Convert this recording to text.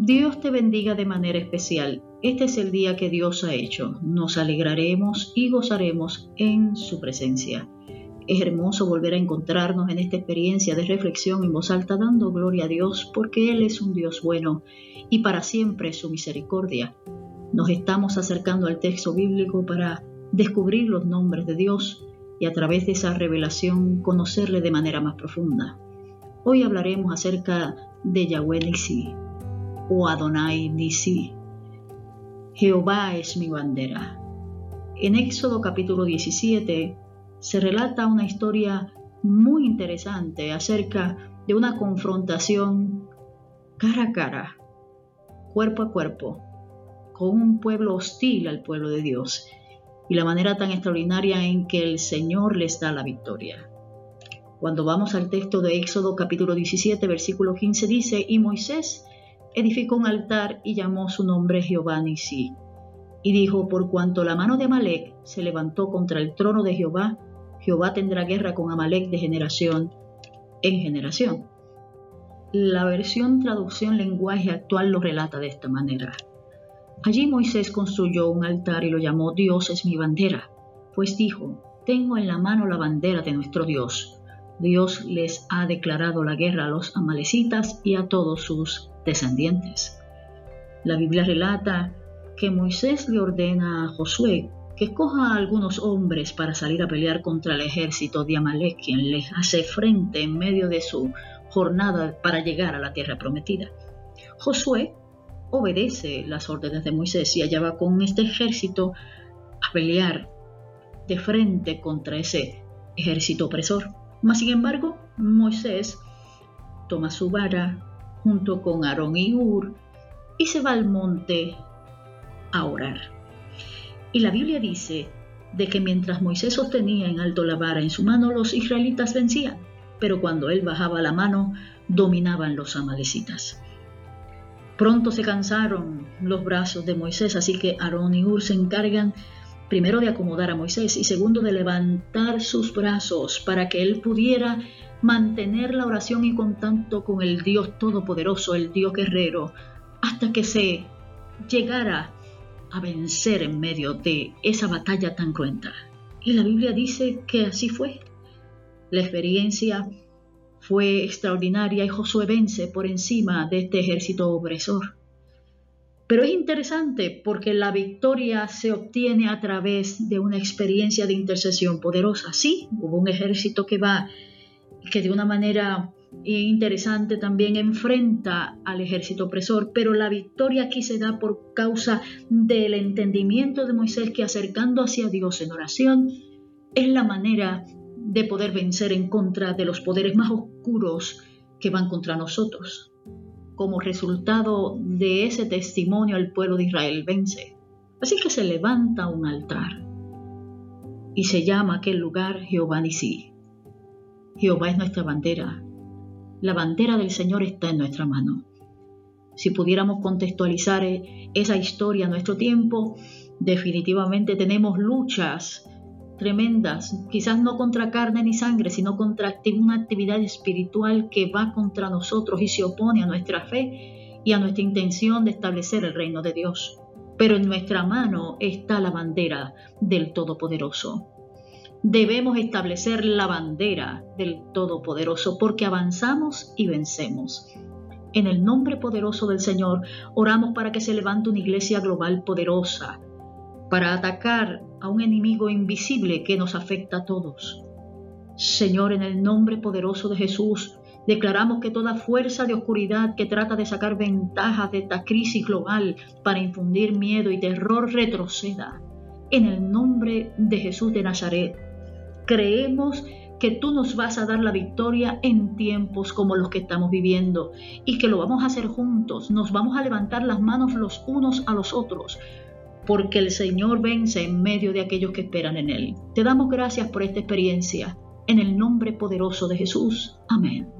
Dios te bendiga de manera especial. Este es el día que Dios ha hecho. Nos alegraremos y gozaremos en su presencia. Es hermoso volver a encontrarnos en esta experiencia de reflexión en voz alta dando gloria a Dios porque Él es un Dios bueno y para siempre su misericordia. Nos estamos acercando al texto bíblico para descubrir los nombres de Dios y a través de esa revelación conocerle de manera más profunda. Hoy hablaremos acerca de Yahweh Nisi o Adonai Nisi. Jehová es mi bandera. En Éxodo capítulo 17 se relata una historia muy interesante acerca de una confrontación cara a cara, cuerpo a cuerpo, con un pueblo hostil al pueblo de Dios y la manera tan extraordinaria en que el Señor les da la victoria. Cuando vamos al texto de Éxodo capítulo 17, versículo 15 dice, y Moisés edificó un altar y llamó su nombre Jehová Nisi. Y dijo, por cuanto la mano de Amalek se levantó contra el trono de Jehová, Jehová tendrá guerra con Amalek de generación en generación. La versión traducción lenguaje actual lo relata de esta manera. Allí Moisés construyó un altar y lo llamó Dios es mi bandera, pues dijo, tengo en la mano la bandera de nuestro Dios. Dios les ha declarado la guerra a los amalecitas y a todos sus descendientes. La Biblia relata que Moisés le ordena a Josué que escoja a algunos hombres para salir a pelear contra el ejército de Amalek, quien les hace frente en medio de su jornada para llegar a la tierra prometida. Josué obedece las órdenes de Moisés y allá va con este ejército a pelear de frente contra ese ejército opresor. Mas, sin embargo, Moisés toma su vara junto con Aarón y Ur y se va al monte a orar. Y la Biblia dice de que mientras Moisés sostenía en alto la vara en su mano, los israelitas vencían, pero cuando él bajaba la mano, dominaban los amalecitas. Pronto se cansaron los brazos de Moisés, así que Aarón y Ur se encargan primero de acomodar a Moisés y segundo de levantar sus brazos para que él pudiera mantener la oración y contacto con el Dios Todopoderoso, el Dios guerrero, hasta que se llegara a vencer en medio de esa batalla tan cruenta. Y la Biblia dice que así fue. La experiencia fue extraordinaria y Josué vence por encima de este ejército opresor. Pero es interesante porque la victoria se obtiene a través de una experiencia de intercesión poderosa. Sí, hubo un ejército que va, que de una manera interesante también enfrenta al ejército opresor, pero la victoria aquí se da por causa del entendimiento de Moisés que acercando hacia Dios en oración es la manera de poder vencer en contra de los poderes más oscuros que van contra nosotros. Como resultado de ese testimonio el pueblo de Israel vence. Así que se levanta un altar y se llama aquel lugar Jehová Nisí. Jehová es nuestra bandera. La bandera del Señor está en nuestra mano. Si pudiéramos contextualizar eh, esa historia a nuestro tiempo, definitivamente tenemos luchas tremendas, quizás no contra carne ni sangre, sino contra una actividad espiritual que va contra nosotros y se opone a nuestra fe y a nuestra intención de establecer el reino de Dios. Pero en nuestra mano está la bandera del Todopoderoso. Debemos establecer la bandera del Todopoderoso porque avanzamos y vencemos. En el nombre poderoso del Señor, oramos para que se levante una iglesia global poderosa, para atacar a un enemigo invisible que nos afecta a todos. Señor, en el nombre poderoso de Jesús, declaramos que toda fuerza de oscuridad que trata de sacar ventaja de esta crisis global para infundir miedo y terror retroceda. En el nombre de Jesús de Nazaret, creemos que tú nos vas a dar la victoria en tiempos como los que estamos viviendo y que lo vamos a hacer juntos. Nos vamos a levantar las manos los unos a los otros porque el Señor vence en medio de aquellos que esperan en Él. Te damos gracias por esta experiencia. En el nombre poderoso de Jesús. Amén.